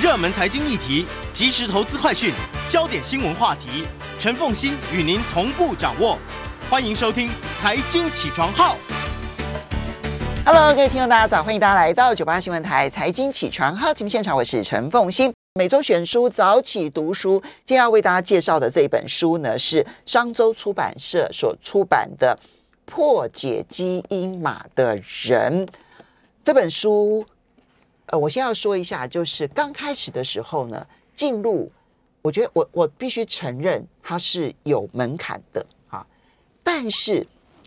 热门财经议题、即时投资快讯、焦点新闻话题，陈凤欣与您同步掌握。欢迎收听《财经起床号》。Hello，各位听众，大家早！欢迎大家来到九八新闻台财经起床号节目现场，我是陈凤欣。每周选书早起读书，今天要为大家介绍的这一本书呢，是商周出版社所出版的《破解基因码的人》这本书。呃，我先要说一下，就是刚开始的时候呢，进入，我觉得我我必须承认它是有门槛的啊，但是。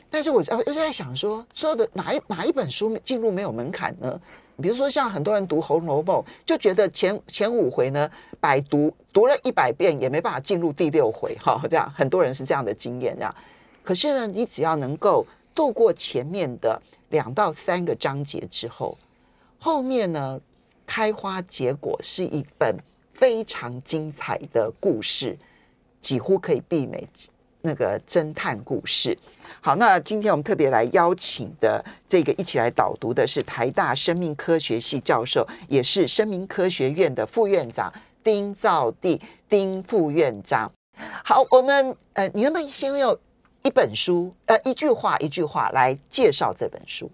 但是我我就在想说，所有的哪一哪一本书进入没有门槛呢？比如说像很多人读《红楼梦》，就觉得前前五回呢，百读读了一百遍也没办法进入第六回，哈，这样很多人是这样的经验，这样。可是呢，你只要能够度过前面的两到三个章节之后，后面呢开花结果是一本非常精彩的故事，几乎可以媲美那个侦探故事。好，那今天我们特别来邀请的这个一起来导读的是台大生命科学系教授，也是生命科学院的副院长丁兆地丁副院长。好，我们呃，你能不能先用一本书呃一句话一句话来介绍这本书？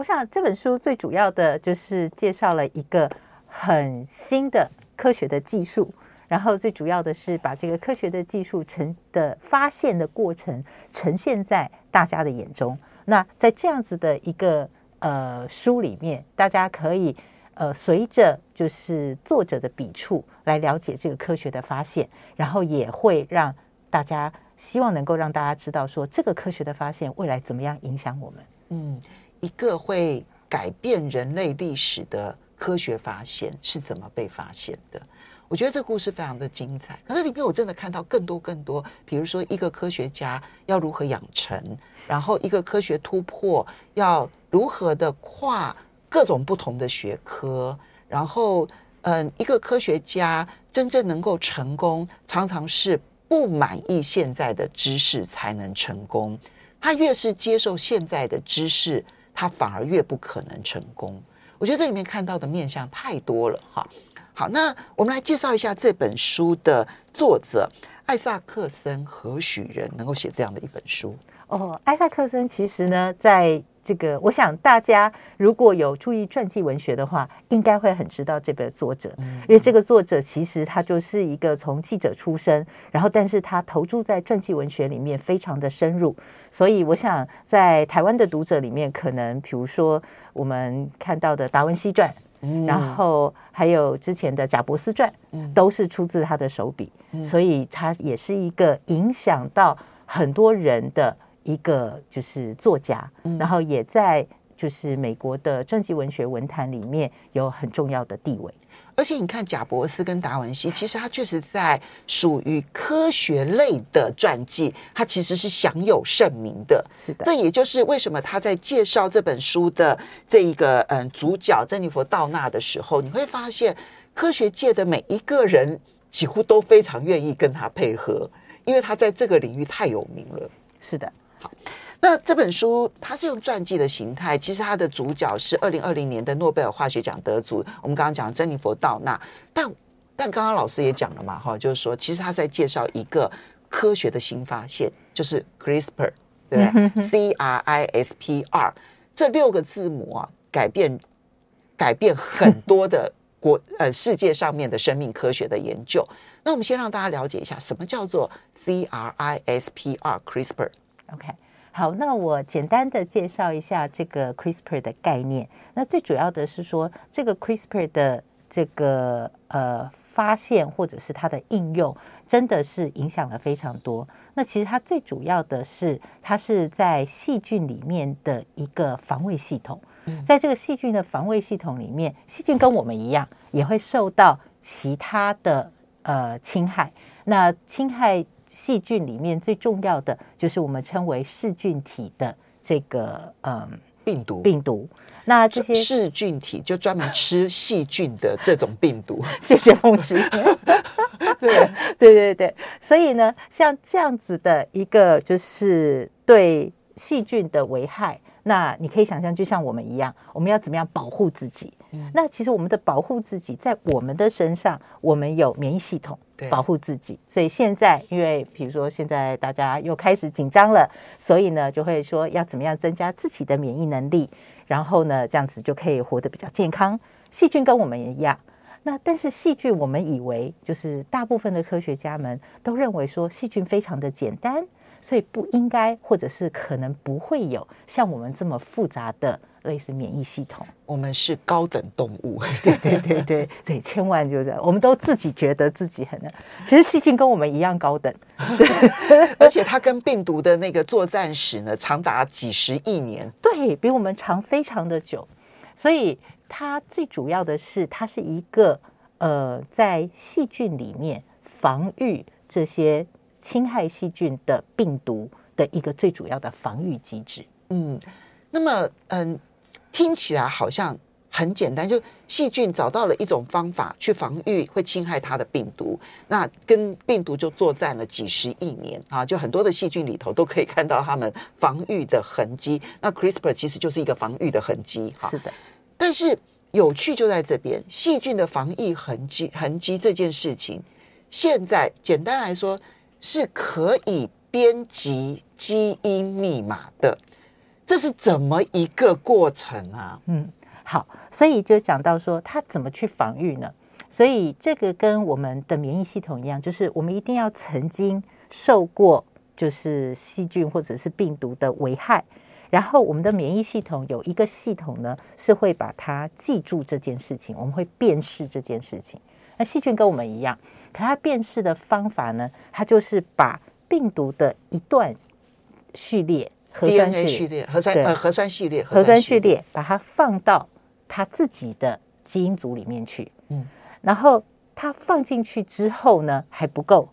我想这本书最主要的就是介绍了一个很新的科学的技术。然后最主要的是把这个科学的技术呈的发现的过程呈现在大家的眼中。那在这样子的一个呃书里面，大家可以呃随着就是作者的笔触来了解这个科学的发现，然后也会让大家希望能够让大家知道说这个科学的发现未来怎么样影响我们。嗯，一个会改变人类历史的科学发现是怎么被发现的？我觉得这故事非常的精彩，可是里面我真的看到更多更多，比如说一个科学家要如何养成，然后一个科学突破要如何的跨各种不同的学科，然后嗯，一个科学家真正能够成功，常常是不满意现在的知识才能成功，他越是接受现在的知识，他反而越不可能成功。我觉得这里面看到的面相太多了哈。好，那我们来介绍一下这本书的作者艾萨克森何许人，能够写这样的一本书？哦，艾萨克森其实呢，在这个，我想大家如果有注意传记文学的话，应该会很知道这个作者，因为这个作者其实他就是一个从记者出身，然后但是他投注在传记文学里面非常的深入，所以我想在台湾的读者里面，可能比如说我们看到的《达文西传》。然后还有之前的《贾伯斯传》，都是出自他的手笔，所以他也是一个影响到很多人的一个就是作家，然后也在就是美国的传记文学文坛里面有很重要的地位。而且你看，贾伯斯跟达文西，其实他确实在属于科学类的传记，他其实是享有盛名的。是的，这也就是为什么他在介绍这本书的这一个嗯主角珍妮佛·道纳的时候，你会发现科学界的每一个人几乎都非常愿意跟他配合，因为他在这个领域太有名了。是的，好。那这本书它是用传记的形态，其实它的主角是二零二零年的诺贝尔化学奖得主，我们刚刚讲珍妮佛·道纳。但但刚刚老师也讲了嘛，哈，就是说其实他在介绍一个科学的新发现，就是 CRISPR，对不对？C R I S P R 这六个字母啊，改变改变很多的国 呃世界上面的生命科学的研究。那我们先让大家了解一下什么叫做 C R I S P R CRISPR。OK。好，那我简单的介绍一下这个 CRISPR 的概念。那最主要的是说，这个 CRISPR 的这个呃发现或者是它的应用，真的是影响了非常多。那其实它最主要的是，它是在细菌里面的一个防卫系统。在这个细菌的防卫系统里面，细菌跟我们一样，也会受到其他的呃侵害。那侵害细菌里面最重要的就是我们称为噬菌体的这个嗯病毒病毒。那这些噬菌体就专门吃细菌的这种病毒。谢谢凤芝。对对对对，所以呢，像这样子的一个就是对细菌的危害，那你可以想象，就像我们一样，我们要怎么样保护自己？那其实我们的保护自己，在我们的身上，我们有免疫系统保护自己。所以现在，因为比如说现在大家又开始紧张了，所以呢就会说要怎么样增加自己的免疫能力，然后呢这样子就可以活得比较健康。细菌跟我们也一样。那但是细菌，我们以为就是大部分的科学家们都认为说细菌非常的简单，所以不应该或者是可能不会有像我们这么复杂的类似免疫系统。我们是高等动物，对对对对对，千万就是我们都自己觉得自己很难，其实细菌跟我们一样高等。而且它跟病毒的那个作战史呢，长达几十亿年。对比我们长非常的久，所以它最主要的是，它是一个呃，在细菌里面防御这些侵害细菌的病毒的一个最主要的防御机制。嗯，那么嗯，听起来好像很简单，就细菌找到了一种方法去防御会侵害它的病毒，那跟病毒就作战了几十亿年啊，就很多的细菌里头都可以看到它们防御的痕迹。那 CRISPR 其实就是一个防御的痕迹哈。是的，但是有趣就在这边，细菌的防疫痕迹痕迹这件事情，现在简单来说是可以编辑基因密码的，这是怎么一个过程啊？嗯，好，所以就讲到说它怎么去防御呢？所以这个跟我们的免疫系统一样，就是我们一定要曾经受过就是细菌或者是病毒的危害，然后我们的免疫系统有一个系统呢是会把它记住这件事情，我们会辨识这件事情。那细菌跟我们一样，可它辨识的方法呢，它就是把病毒的一段序列 DNA 序列、核酸呃核酸系列、核酸序列，把它放到它自己的基因组里面去。嗯嗯，然后它放进去之后呢，还不够，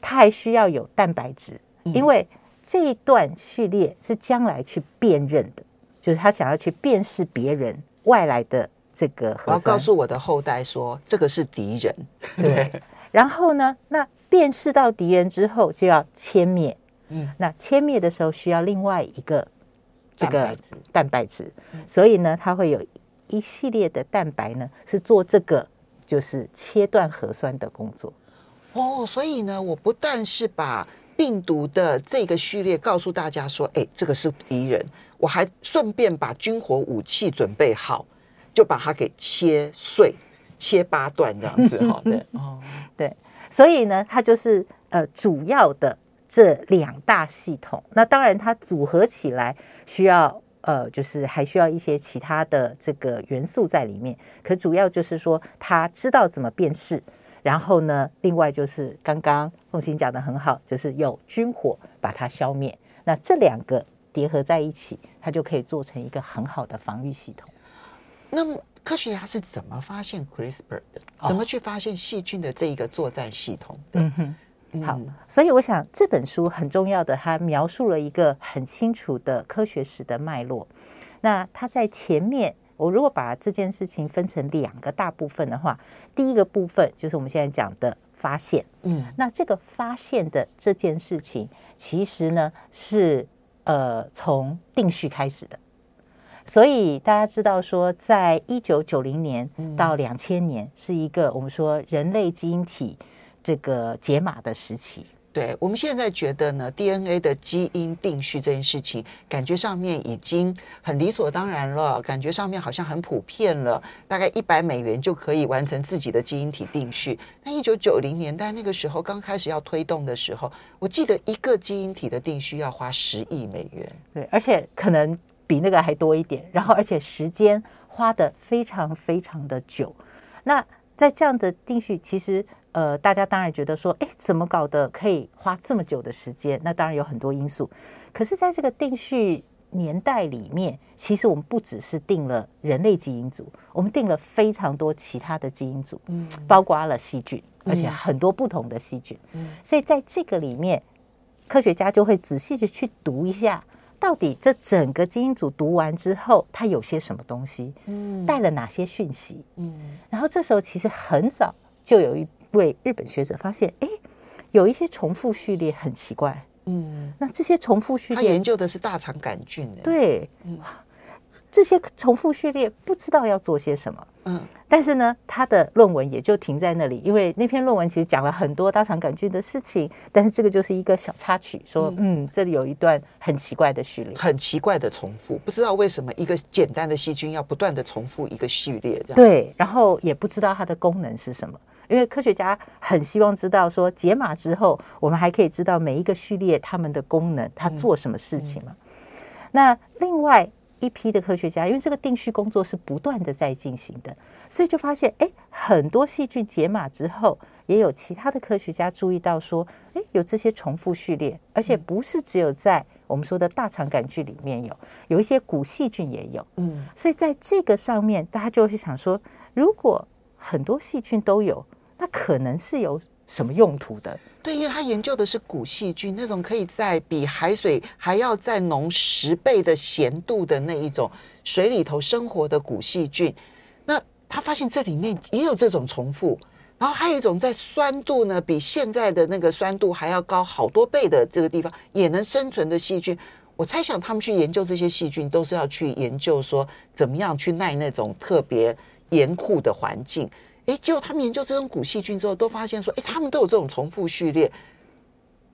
它还需要有蛋白质，嗯因为这一段序列是将来去辨认的，就是他想要去辨识别人外来的这个我要告核酸。诉我的后代说，这个是敌人。对，然后呢，那辨识到敌人之后就要歼灭。嗯。那切灭的时候需要另外一个这个蛋白质。蛋白质，所以呢，它会有一系列的蛋白呢，是做这个就是切断核酸的工作。哦，所以呢，我不但是把病毒的这个序列告诉大家说，哎，这个是敌人，我还顺便把军火武器准备好，就把它给切碎、切八段这样子好的，哦，对，所以呢，它就是呃主要的这两大系统。那当然，它组合起来需要呃，就是还需要一些其他的这个元素在里面。可主要就是说，他知道怎么辨识。然后呢，另外就是刚刚凤欣讲的很好，就是有军火把它消灭。那这两个叠合在一起，它就可以做成一个很好的防御系统。那么科学家是怎么发现 CRISPR 的？哦怎么去发现细菌的这一个作战系统的？嗯哼。嗯好，所以我想这本书很重要的，它描述了一个很清楚的科学史的脉络。那它在前面，我如果把这件事情分成两个大部分的话，第一个部分就是我们现在讲的发现。嗯那这个发现的这件事情，其实呢是呃从定序开始的。所以大家知道说，在一九九零年到两千年是一个我们说人类基因体这个解码的时期。对，我们现在觉得呢，DNA 的基因定序这件事情，感觉上面已经很理所当然了，感觉上面好像很普遍了，大概一百美元就可以完成自己的基因体定序。那一九九零年代那个时候刚开始要推动的时候，我记得一个基因体的定序要花十亿美元。对，而且可能比那个还多一点，然后而且时间花的非常非常的久。那在这样的定序，其实呃，大家当然觉得说，哎，怎么搞的可以花这么久的时间？那当然有很多因素。可是，在这个定序年代里面，其实我们不只是定了人类基因组，我们定了非常多其他的基因组，嗯包括了细菌，而且很多不同的细菌。嗯所以在这个里面，科学家就会仔细的去读一下，到底这整个基因组读完之后，它有些什么东西，嗯带了哪些讯息。嗯然后这时候其实很早就有一位日本学者发现，哎，有一些重复序列很奇怪。嗯，那这些重复序列他研究的是大肠杆菌，哎，对，嗯。哇，这些重复序列不知道要做些什么。嗯，但是呢，他的论文也就停在那里，因为那篇论文其实讲了很多大肠杆菌的事情，但是这个就是一个小插曲，说嗯，这里有一段很奇怪的序列，很奇怪的重复，不知道为什么一个简单的细菌要不断的重复一个序列，这样。对，然后也不知道它的功能是什么，因为科学家很希望知道说解码之后，我们还可以知道每一个序列它们的功能，它做什么事情嘛。那另外。一批的科学家，因为这个定序工作是不断的在进行的，所以就发现，哎，很多细菌解码之后，也有其他的科学家注意到说，哎，有这些重复序列，而且不是只有在我们说的大肠杆菌里面有，有一些古细菌也有，嗯，所以在这个上面，大家就会想说，如果很多细菌都有，那可能是有什么用途的？对，因为他研究的是古细菌，那种可以在比海水还要再浓十倍的咸度的那一种水里头生活的古细菌。那他发现这里面也有这种重复，然后还有一种在酸度呢比现在的那个酸度还要高好多倍的这个地方也能生存的细菌。我猜想他们去研究这些细菌，都是要去研究说怎么样去耐那种特别严酷的环境。哎，结果他们研究这种古细菌之后，都发现说，哎，他们都有这种重复序列，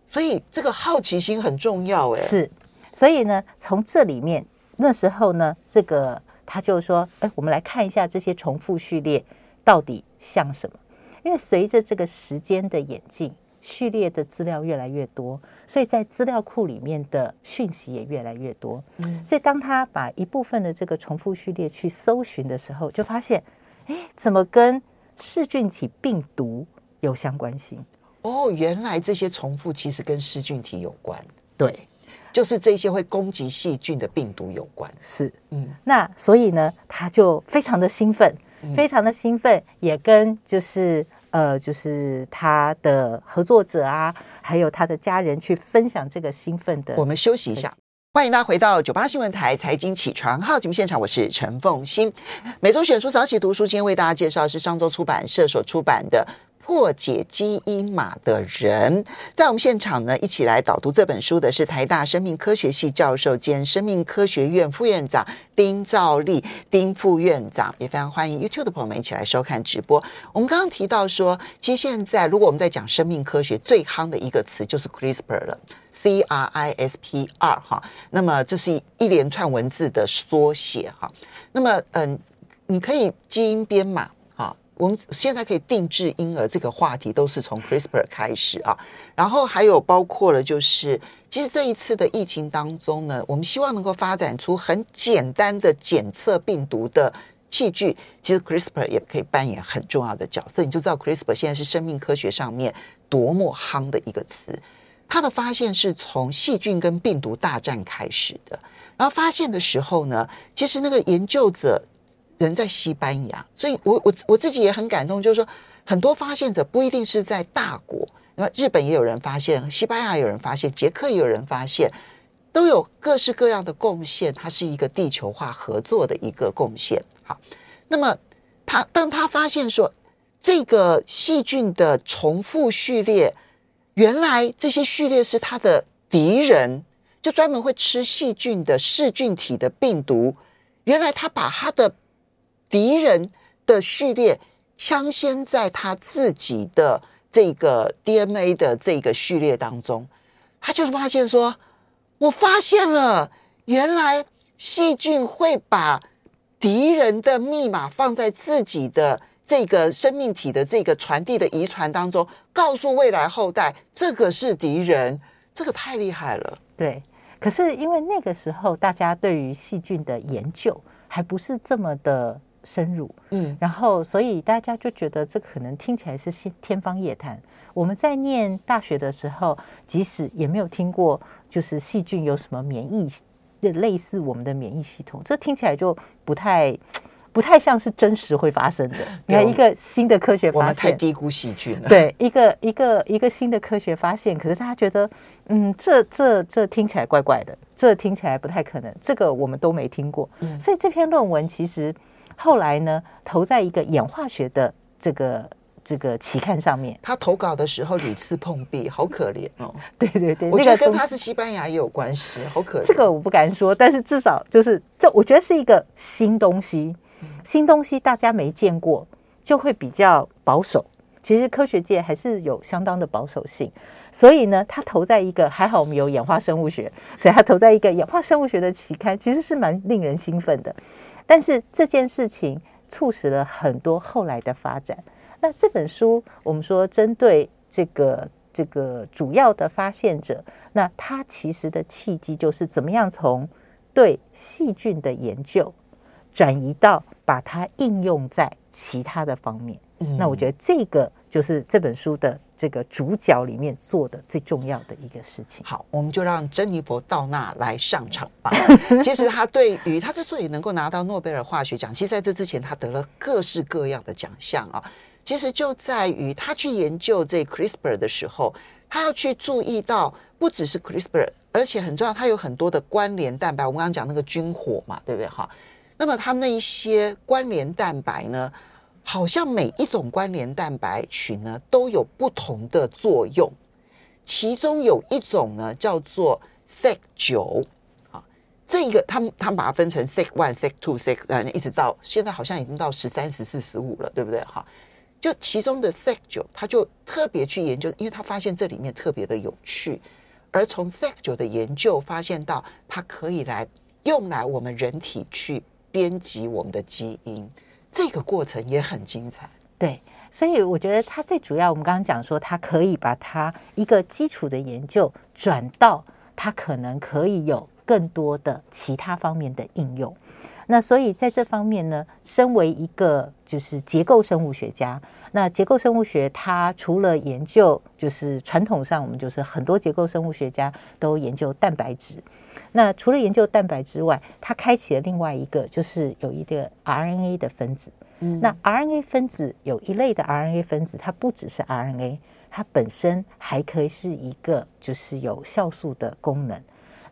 所以这个好奇心很重要。哎，是，所以呢，从这里面那时候呢，这个他就说，哎，我们来看一下这些重复序列到底像什么？因为随着这个时间的演进，序列的资料越来越多，所以在资料库里面的讯息也越来越多。嗯，所以当他把一部分的这个重复序列去搜寻的时候，就发现，哎，怎么跟噬菌体病毒有相关性。哦，原来这些重复其实跟噬菌体有关，对，就是这些会攻击细菌的病毒有关，是，嗯，那所以呢，他就非常的兴奋，非常的兴奋，也跟就是呃，就是他的合作者啊，还有他的家人去分享这个兴奋的。我们休息一下。欢迎大家回到九八新闻台财经起床号节目现场，我是陈凤欣。每周选书早起读书，今天为大家介绍是上周出版社所出版的《破解基因码的人》。在我们现场呢，一起来导读这本书的是台大生命科学系教授兼生命科学院副院长丁兆利丁副院长，也非常欢迎 YouTube 的朋友们一起来收看直播。我们刚刚提到说，其实现在如果我们在讲生命科学，最夯的一个词就是 CRISPR 了。C R I S P R 哈，那么这是一连串文字的缩写哈。那么嗯，你可以基因编码哈，我们现在可以定制婴儿这个话题都是从 CRISPR 开始啊。然后还有包括了，就是其实这一次的疫情当中呢，我们希望能够发展出很简单的检测病毒的器具，其实 CRISPR 也可以扮演很重要的角色。你就知道 CRISPR 现在是生命科学上面多么夯的一个词。他的发现是从细菌跟病毒大战开始的，然后发现的时候呢，其实那个研究者人在西班牙，所以我我我自己也很感动，就是说很多发现者不一定是在大国，那么日本也有人发现，西班牙有人发现，捷克也有人发现，都有各式各样的贡献，它是一个地球化合作的一个贡献。好，那么他当他发现说这个细菌的重复序列。原来这些序列是他的敌人，就专门会吃细菌的噬菌体的病毒。原来他把他的敌人的序列镶嵌在他自己的这个 DNA 的这个序列当中，他就发现说：“我发现了，原来细菌会把敌人的密码放在自己的。”这个生命体的这个传递的遗传当中，告诉未来后代，这个是敌人，这个太厉害了。对，可是因为那个时候大家对于细菌的研究还不是这么的深入，嗯，然后所以大家就觉得这可能听起来是天方夜谭。我们在念大学的时候，即使也没有听过，就是细菌有什么免疫，类似我们的免疫系统，这听起来就不太。不太像是真实会发生的。你看一个新的科学发现，我们太低估细菌了。对，一个一个一个新的科学发现，可是大家觉得，嗯，这这这听起来怪怪的，这听起来不太可能，这个我们都没听过。所以这篇论文其实后来呢，投在一个演化学的这个这个期刊上面。他投稿的时候屡次碰壁，好可怜哦。对对对，我觉得跟他是西班牙也有关系，好可怜。这个我不敢说，但是至少就是这，我觉得是一个新东西，新东西大家没见过，就会比较保守。其实科学界还是有相当的保守性，所以呢，他投在一个还好我们有演化生物学，所以他投在一个演化生物学的期刊，其实是蛮令人兴奋的。但是这件事情促使了很多后来的发展。那这本书我们说针对这个这个主要的发现者，那他其实的契机就是怎么样从对细菌的研究转移到把它应用在其他的方面。嗯那我觉得这个就是这本书的这个主角里面做的最重要的一个事情。好，我们就让珍妮佛·道纳来上场吧。其实他对于他之所以能够拿到诺贝尔化学奖，其实在这之前他得了各式各样的奖项啊。其实就在于他去研究这 CRISPR 的时候，他要去注意到不只是 CRISPR，而且很重要，它有很多的关联蛋白。我们刚刚讲那个军火嘛，对不对？哈，那么它那一些关联蛋白呢，好像每一种关联蛋白群呢都有不同的作用。其中有一种呢叫做 sec 九啊，这一个他们他们把它分成 sec one、sec two、sec 呃，一直到现在好像已经到十三、十四、十五了，对不对？哈，就其中的 sec 九，他就特别去研究，因为他发现这里面特别的有趣，而从 sec 九的研究发现到它可以来用来我们人体去编辑我们的基因，这个过程也很精彩。对，所以我觉得它最主要，我们刚刚讲说，它可以把它一个基础的研究转到它可能可以有更多的其他方面的应用。那所以在这方面呢，身为一个就是结构生物学家，那结构生物学它除了研究，就是传统上我们就是很多结构生物学家都研究蛋白质。那除了研究蛋白之外，它开启了另外一个，就是有一个 RNA 的分子。那 RNA 分子有一类的 RNA 分子，它不只是 RNA，它本身还可以是一个就是有酵素的功能。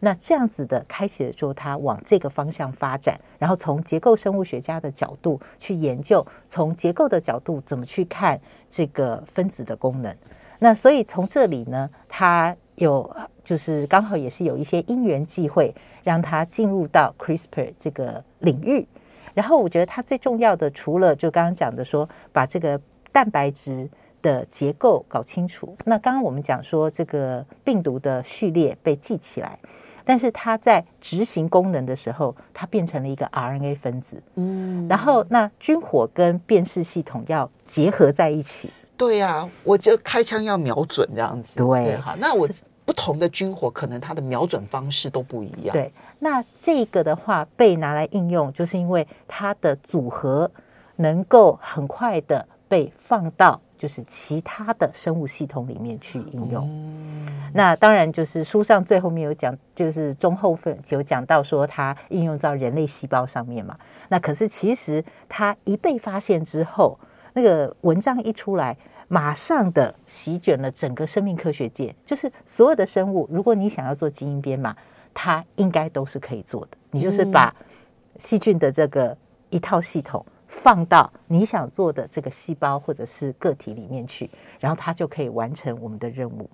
那这样子的开启了之后，它往这个方向发展，然后从结构生物学家的角度去研究，从结构的角度怎么去看这个分子的功能。那所以从这里呢，它有就是刚好也是有一些因缘际会，让它进入到 CRISPR 这个领域。然后我觉得它最重要的，除了就刚刚讲的说，把这个蛋白质的结构搞清楚。那刚刚我们讲说，这个病毒的序列被记起来，但是它在执行功能的时候，它变成了一个 RNA 分子。嗯，然后那军火跟辨识系统要结合在一起。对呀、我就开枪要瞄准这样子。对好，那我不同的军火可能它的瞄准方式都不一样。，对，那这个的话被拿来应用，就是因为它的组合能够很快的被放到就是其他的生物系统里面去应用。那当然就是书上最后面有讲，就是中后分有讲到说它应用到人类细胞上面嘛。那可是其实它一被发现之后，那个文章一出来，马上的席卷了整个生命科学界，就是所有的生物，如果你想要做基因编码，它应该都是可以做的。你就是把细菌的这个一套系统放到你想做的这个细胞或者是个体里面去，然后它就可以完成我们的任务。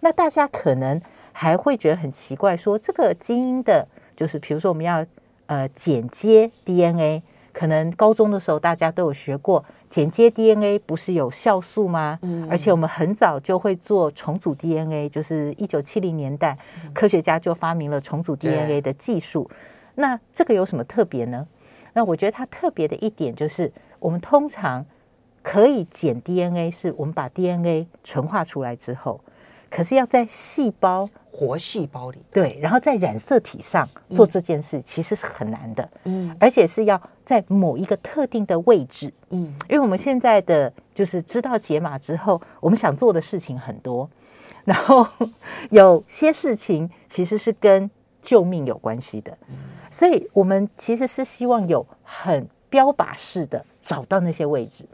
那大家可能还会觉得很奇怪，说这个基因的，就是比如说我们要呃剪接 DNA，可能高中的时候大家都有学过，剪接 DNA 不是有酵素吗？而且我们很早就会做重组 DNA，就是一九七零年代，科学家就发明了重组 DNA 的技术。那这个有什么特别呢？那我觉得它特别的一点就是，我们通常可以剪 DNA，是我们把 DNA 纯化出来之后，可是要在细胞活细胞里。对，然后在染色体上做这件事，其实是很难的，嗯而且是要在某一个特定的位置。嗯，因为我们现在的就是知道解码之后，我们想做的事情很多，然后有些事情其实是跟救命有关系的，所以我们其实是希望有很标靶式的找到那些位置。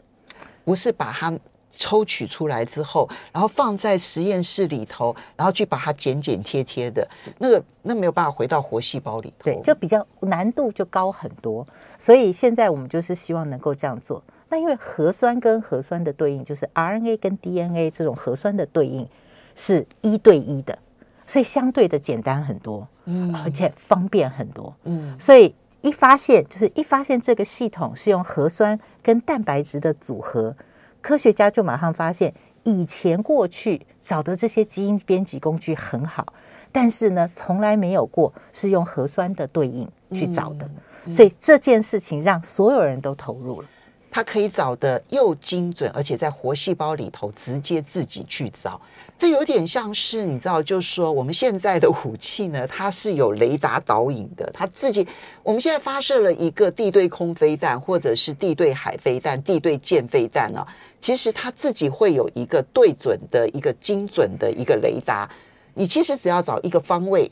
不是把它抽取出来之后，然后放在实验室里头，然后去把它剪剪贴贴的，那个那没有办法回到活细胞里头。对，就比较难度就高很多。所以现在我们就是希望能够这样做。那因为核酸跟核酸的对应，就是 RNA 跟 DNA 这种核酸的对应是一对一的，所以相对的简单很多，嗯，而且方便很多，嗯，所以一发现就是一发现这个系统是用核酸跟蛋白质的组合，科学家就马上发现，以前过去找的这些基因编辑工具很好，但是呢，从来没有过是用核酸的对应去找的，所以这件事情让所有人都投入了。它可以找的又精准，而且在活细胞里头直接自己去找，这有点像是你知道，就是说我们现在的武器呢，它是有雷达导引的，它自己我们现在发射了一个地对空飞弹，或者是地对海飞弹、地对舰飞弹呢，其实它自己会有一个对准的一个精准的一个雷达，你其实只要找一个方位，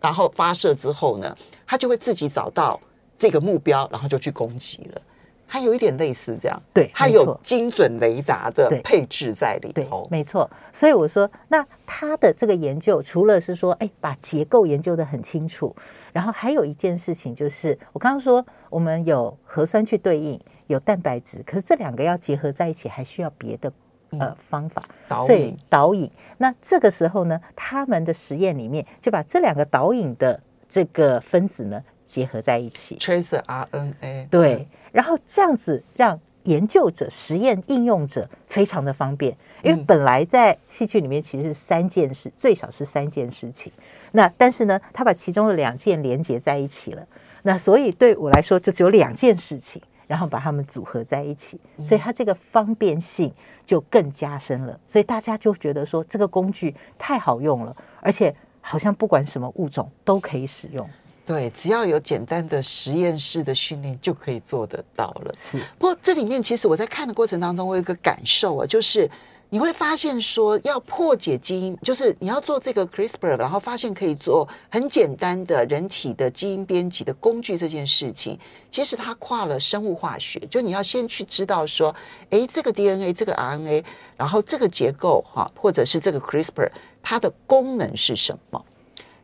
然后发射之后呢，它就会自己找到这个目标，然后就去攻击了。它有一点类似这样，对，它有精准雷达的配置在里头，没错。所以我说，那它的这个研究，除了是说，哎，把结构研究的很清楚，然后还有一件事情就是，我刚刚说，我们有核酸去对应，有蛋白质，可是这两个要结合在一起，还需要别的呃方法，导引导引。那这个时候呢，他们的实验里面就把这两个导引的这个分子呢结合在一起，trace RNA，对。然后这样子让研究者、实验应用者非常的方便，因为本来在戏剧里面其实是三件事，最少是三件事情。那但是呢，他把其中的两件连接在一起了。那所以对我来说，就只有两件事情，然后把它们组合在一起，所以它这个方便性就更加深了。所以大家就觉得说，这个工具太好用了，而且好像不管什么物种都可以使用。对，只要有简单的实验室的训练就可以做得到了。是，不过这里面其实我在看的过程当中，我有一个感受啊，就是你会发现说，要破解基因，就是你要做这个 CRISPR，然后发现可以做很简单的人体的基因编辑的工具这件事情，其实它跨了生物化学，就你要先去知道说，哎，这个 DNA，这个 RNA，然后这个结构哈，或者是这个 CRISPR，它的功能是什么？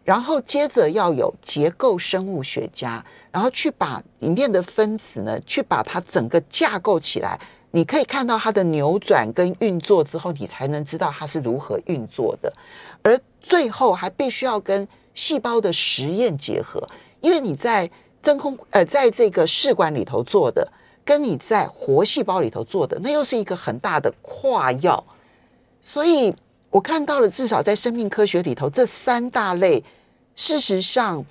然后接着要有结构生物学家，然后去把里面的分子呢，去把它整个架构起来。你可以看到它的扭转跟运作之后，你才能知道它是如何运作的。而最后还必须要跟细胞的实验结合，因为你在真空呃，在这个试管里头做的，跟你在活细胞里头做的，那又是一个很大的跨药。所以。我看到了，至少在生命科学里头，这三大类，事实上，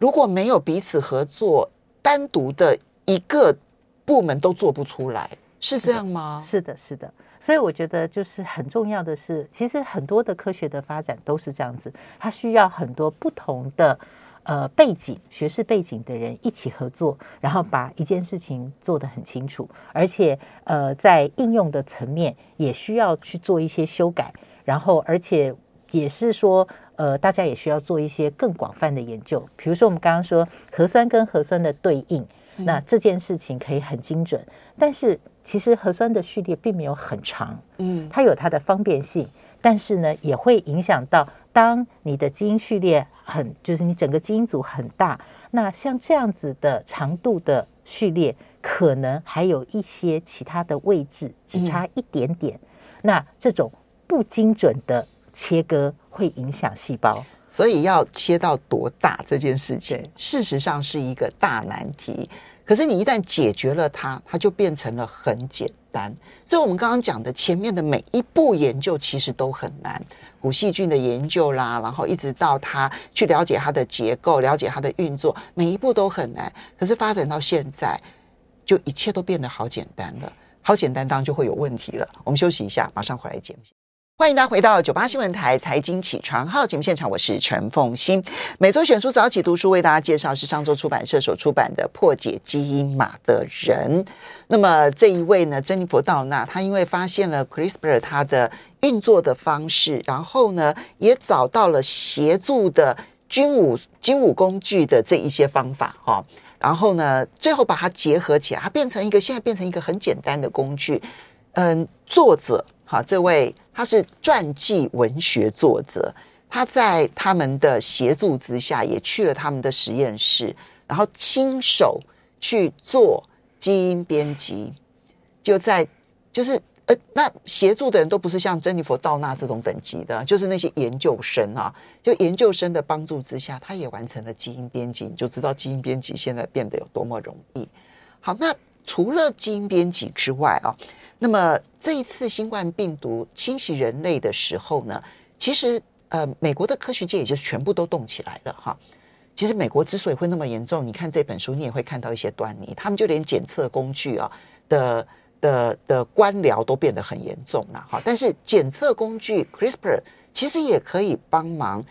如果没有彼此合作，单独的一个部门都做不出来，是这样吗？是的，是的。所以我觉得，就是很重要的是，其实很多的科学的发展都是这样子，它需要很多不同的呃背景、学识背景的人一起合作，然后把一件事情做得很清楚，而且呃，在应用的层面也需要去做一些修改。然后，而且也是说，呃，大家也需要做一些更广泛的研究。比如说，我们刚刚说核酸跟核酸的对应，那这件事情可以很精准。但是，其实核酸的序列并没有很长，嗯，它有它的方便性，但是呢，也会影响到当你的基因序列很，就是你整个基因组很大，那像这样子的长度的序列，可能还有一些其他的位置只差一点点，那这种。不精准的切割会影响细胞，所以要切到多大这件事情，事实上是一个大难题。可是你一旦解决了它，它就变成了很简单。所以，我们刚刚讲的前面的每一步研究其实都很难，古细菌的研究啦，然后一直到它去了解它的结构、了解它的运作，每一步都很难。可是发展到现在，就一切都变得好简单了。好简单，当然就会有问题了。我们休息一下，马上回来见。欢迎大家回到九八新闻台财经起床号节目现场，我是陈凤欣。每周选书早起读书，为大家介绍是上周出版社所出版的《破解基因码的人》。那么这一位呢，珍妮佛·道纳，他因为发现了 CRISPR 它的运作的方式，然后呢，也找到了协助的军武军武工具的这一些方法哈。然后呢，最后把它结合起来，它变成一个现在变成一个很简单的工具。嗯，作者。好，这位他是传记文学作者，他在他们的协助之下，也去了他们的实验室，然后亲手去做基因编辑。就在就是呃，那协助的人都不是像珍妮佛·道纳这种等级的，就是那些研究生啊，就研究生的帮助之下，他也完成了基因编辑，你就知道基因编辑现在变得有多么容易。好，那除了基因编辑之外啊，那么这一次新冠病毒侵袭人类的时候呢，其实呃，美国的科学界也就全部都动起来了哈。其实美国之所以会那么严重，你看这本书，你也会看到一些端倪。他们就连检测工具啊的的的官僚都变得很严重了哈。但是检测工具 CRISPR 其实也可以帮忙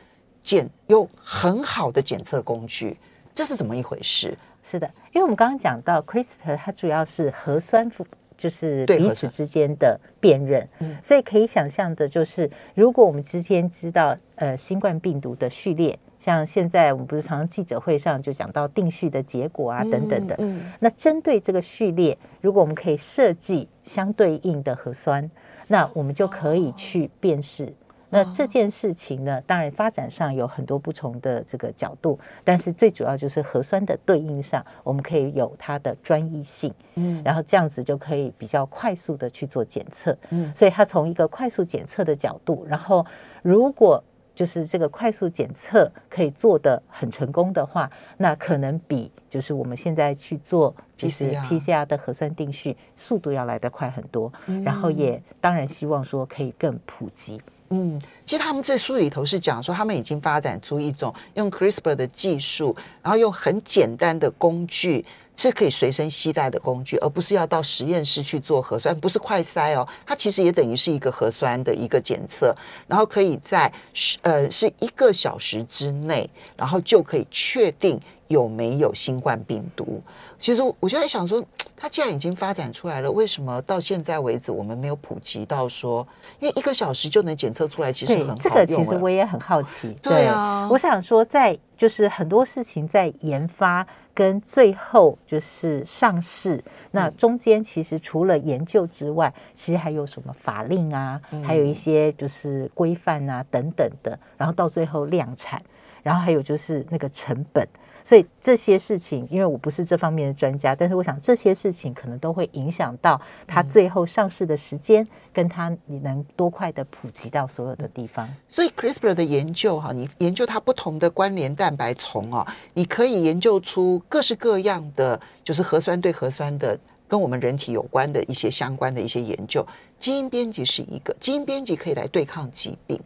检，有很好的检测工具，这是怎么一回事？是的，因为我们刚刚讲到 CRISPR，它主要是核酸就是彼此之间的辨认，嗯。所以可以想象的就是，如果我们之间知道呃新冠病毒的序列，像现在我们不是常常记者会上就讲到定序的结果啊等等的，嗯。那针对这个序列，如果我们可以设计相对应的核酸，那我们就可以去辨识。那这件事情呢，当然发展上有很多不同的这个角度，但是最主要就是核酸的对应上，我们可以有它的专一性，嗯然后这样子就可以比较快速的去做检测。嗯所以它从一个快速检测的角度，然后如果就是这个快速检测可以做的很成功的话，那可能比就是我们现在去做就是 PCR 的核酸定序速度要来得快很多，嗯然后也当然希望说可以更普及。嗯，其实他们这书里头是讲说，他们已经发展出一种用 CRISPR 的技术，然后用很简单的工具，是可以随身携带的工具，而不是要到实验室去做核酸，不是快筛哦，它其实也等于是一个核酸的一个检测，然后可以在十呃是一个小时之内，然后就可以确定有没有新冠病毒。其实我就在想说，它既然已经发展出来了，为什么到现在为止我们没有普及到说，因为一个小时就能检测出来，其实很好，用这个其实我也很好奇。对啊我想说，在就是很多事情在研发跟最后就是上市，那中间其实除了研究之外，其实还有什么法令啊，还有一些就是规范啊等等的，然后到最后量产，然后还有就是那个成本。所以这些事情，因为我不是这方面的专家，但是我想这些事情可能都会影响到它最后上市的时间，跟它你能多快的普及到所有的地方。所以 CRISPR 的研究哈，你研究它不同的关联蛋白丛哦，你可以研究出各式各样的，就是核酸对核酸的跟我们人体有关的一些相关的一些研究。基因编辑是一个，基因编辑可以来对抗疾病，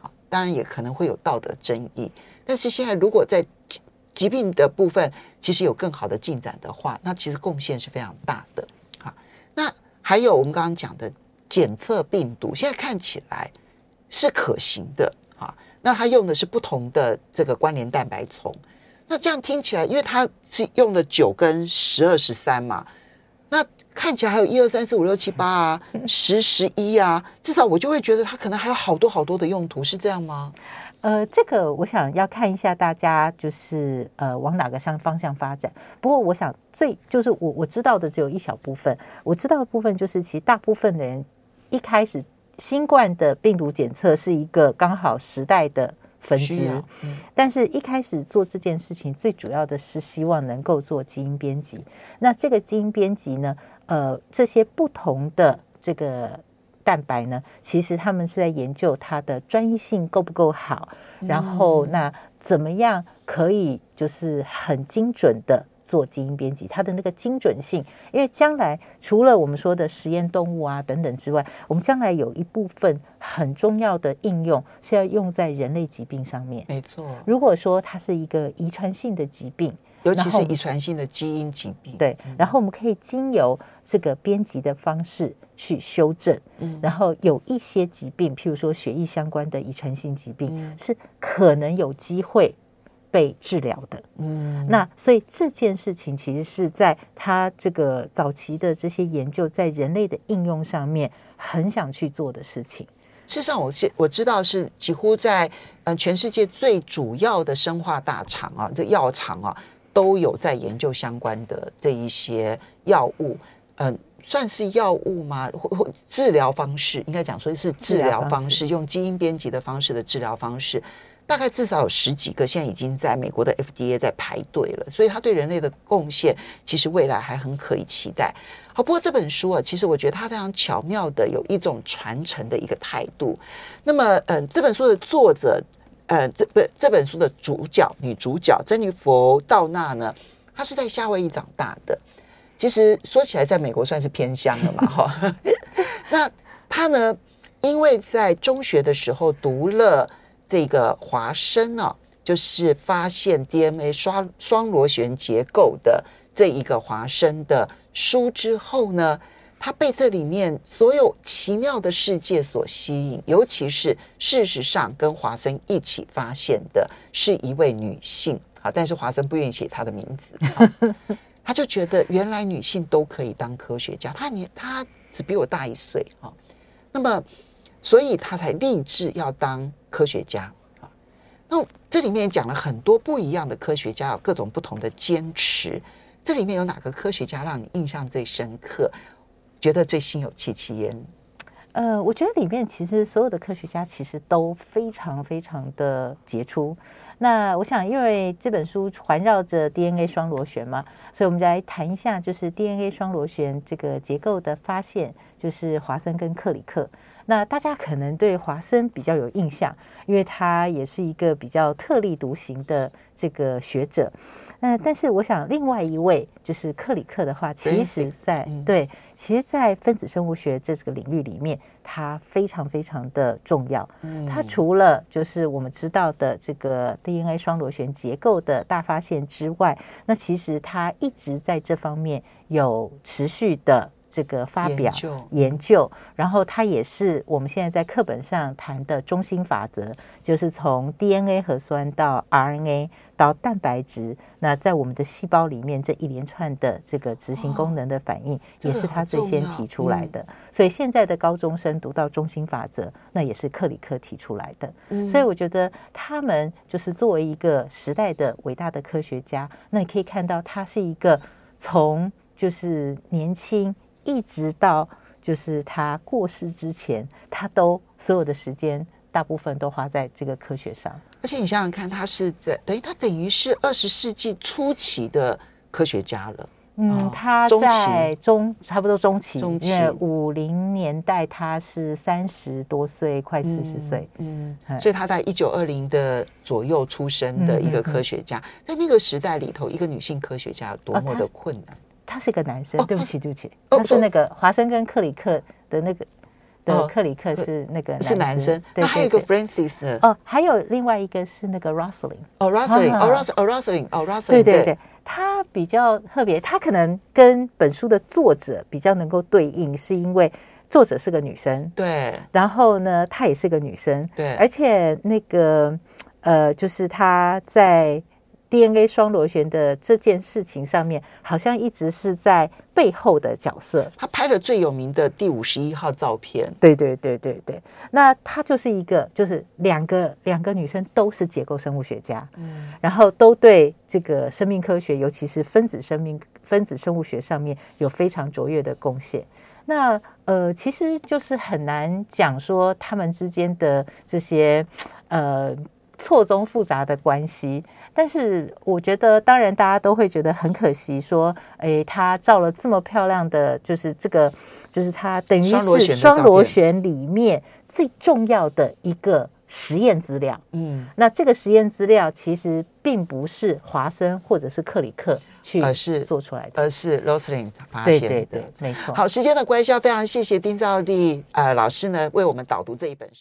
好，当然也可能会有道德争议。但是现在如果在疾病的部分其实有更好的进展的话，那其实贡献是非常大的。好，那还有我们刚刚讲的检测病毒，现在看起来是可行的啊。那它用的是不同的这个关联蛋白丛，那这样听起来，因为它是用了九跟十二、十三嘛，那看起来还有一二三四五六七八啊，十十一啊，至少我就会觉得它可能还有好多好多的用途，是这样吗？呃，这个我想要看一下大家就是呃往哪个向方向发展。不过我想最就是我我知道的只有一小部分，我知道的部分就是其实大部分的人一开始新冠的病毒检测是一个刚好时代的分支，嗯但是一开始做这件事情最主要的是希望能够做基因编辑。那这个基因编辑呢，呃，这些不同的这个蛋白呢，其实他们是在研究它的专一性够不够好，然后那怎么样可以就是很精准的。做基因编辑，它的那个精准性，因为将来除了我们说的实验动物啊等等之外，我们将来有一部分很重要的应用是要用在人类疾病上面。没错，如果说它是一个遗传性的疾病，尤其是遗传性的基因疾病，对，然后我们可以经由这个编辑的方式去修正，嗯然后有一些疾病，譬如说血液相关的遗传性疾病，嗯是可能有机会被治疗的。嗯，那所以这件事情其实是在他这个早期的这些研究在人类的应用上面很想去做的事情。事实上，我知我知道是几乎在嗯、呃全世界最主要的生化大厂啊，这药厂啊，都有在研究相关的这一些药物，嗯、算是药物吗？或或治疗方式，应该讲说是治疗方式用基因编辑的方式的治疗方式。大概至少有十几个，现在已经在美国的 FDA 在排队了，所以他对人类的贡献，其实未来还很可以期待。好，不过这本书啊，其实我觉得它非常巧妙的有一种传承的一个态度。那么，嗯，这本书的作者，呃，这不这本书的主角女主角珍妮佛·道纳呢，她是在夏威夷长大的。其实说起来，在美国算是偏乡了嘛，哈。那他呢，因为在中学的时候读了。这个华生啊，就是发现 DNA 双双螺旋结构的这一个华生的书之后呢，他被这里面所有奇妙的世界所吸引，尤其是事实上跟华生一起发现的是一位女性啊，但是华生不愿意写她的名字，他就觉得原来女性都可以当科学家，他年他只比我大一岁啊，那么。所以他才立志要当科学家啊。那这里面讲了很多不一样的科学家，有各种不同的坚持。这里面有哪个科学家让你印象最深刻，觉得最心有戚戚焉？呃，我觉得里面其实所有的科学家其实都非常非常的杰出。那我想，因为这本书环绕着 DNA 双螺旋嘛，所以我们来谈一下，就是 DNA 双螺旋这个结构的发现，就是华森跟克里克。那大家可能对华生比较有印象，因为他也是一个比较特立独行的这个学者。那但是我想，另外一位就是克里克的话，其实在对，其实，在分子生物学这个领域里面，他非常非常的重要。他除了就是我们知道的这个 DNA 双螺旋结构的大发现之外，那其实他一直在这方面有持续的。这个发表研究，然后它也是我们现在在课本上谈的中心法则，就是从 DNA 核酸到 RNA 到蛋白质，那在我们的细胞里面这一连串的这个执行功能的反应，也是他最先提出来的。所以现在的高中生读到中心法则，那也是克里克提出来的。所以我觉得他们就是作为一个时代的伟大的科学家，那你可以看到他是一个从就是年轻。一直到就是他过世之前，他都所有的时间大部分都花在这个科学上。而且你想想看，他是在等于他等于是二十世纪初期的科学家了。嗯，他在中差不多中期，中期五零年代他是三十多岁，快四十岁。嗯，所以他在一九二零的左右出生的一个科学家，在那个时代里头，一个女性科学家有多么的困难。他是个男生，对不起，对不起，他是那个华生跟克里克的那个的克里克是那个是男生，那还有一个 Francis 呢？哦，还有另外一个是那个 Rosalind，哦，Rosalind，哦，Rosalind，哦，Rosalind，对对。对，他比较特别，他可能跟本书的作者比较能够对应，是因为作者是个女生，对，然后呢，她也是个女生，对，而且那个呃，就是她在。DNA 双螺旋的这件事情上面，好像一直是在背后的角色。他拍了最有名的第五十一号照片。对对对对对，那他就是一个，就是两个两个女生都是结构生物学家，嗯，然后都对这个生命科学，尤其是分子生命、分子生物学上面有非常卓越的贡献。那呃，其实就是很难讲说他们之间的这些呃错综复杂的关系。但是我觉得，当然大家都会觉得很可惜，说，哎，他照了这么漂亮的，就是这个，就是他等于是双螺旋里面最重要的一个实验资料。嗯，那这个实验资料其实并不是华生或者是克里克去而是做出来的，而是 Rosalind 发现的。对对对，没错。好，时间的关系，非常谢谢丁兆丽呃老师呢为我们导读这一本书。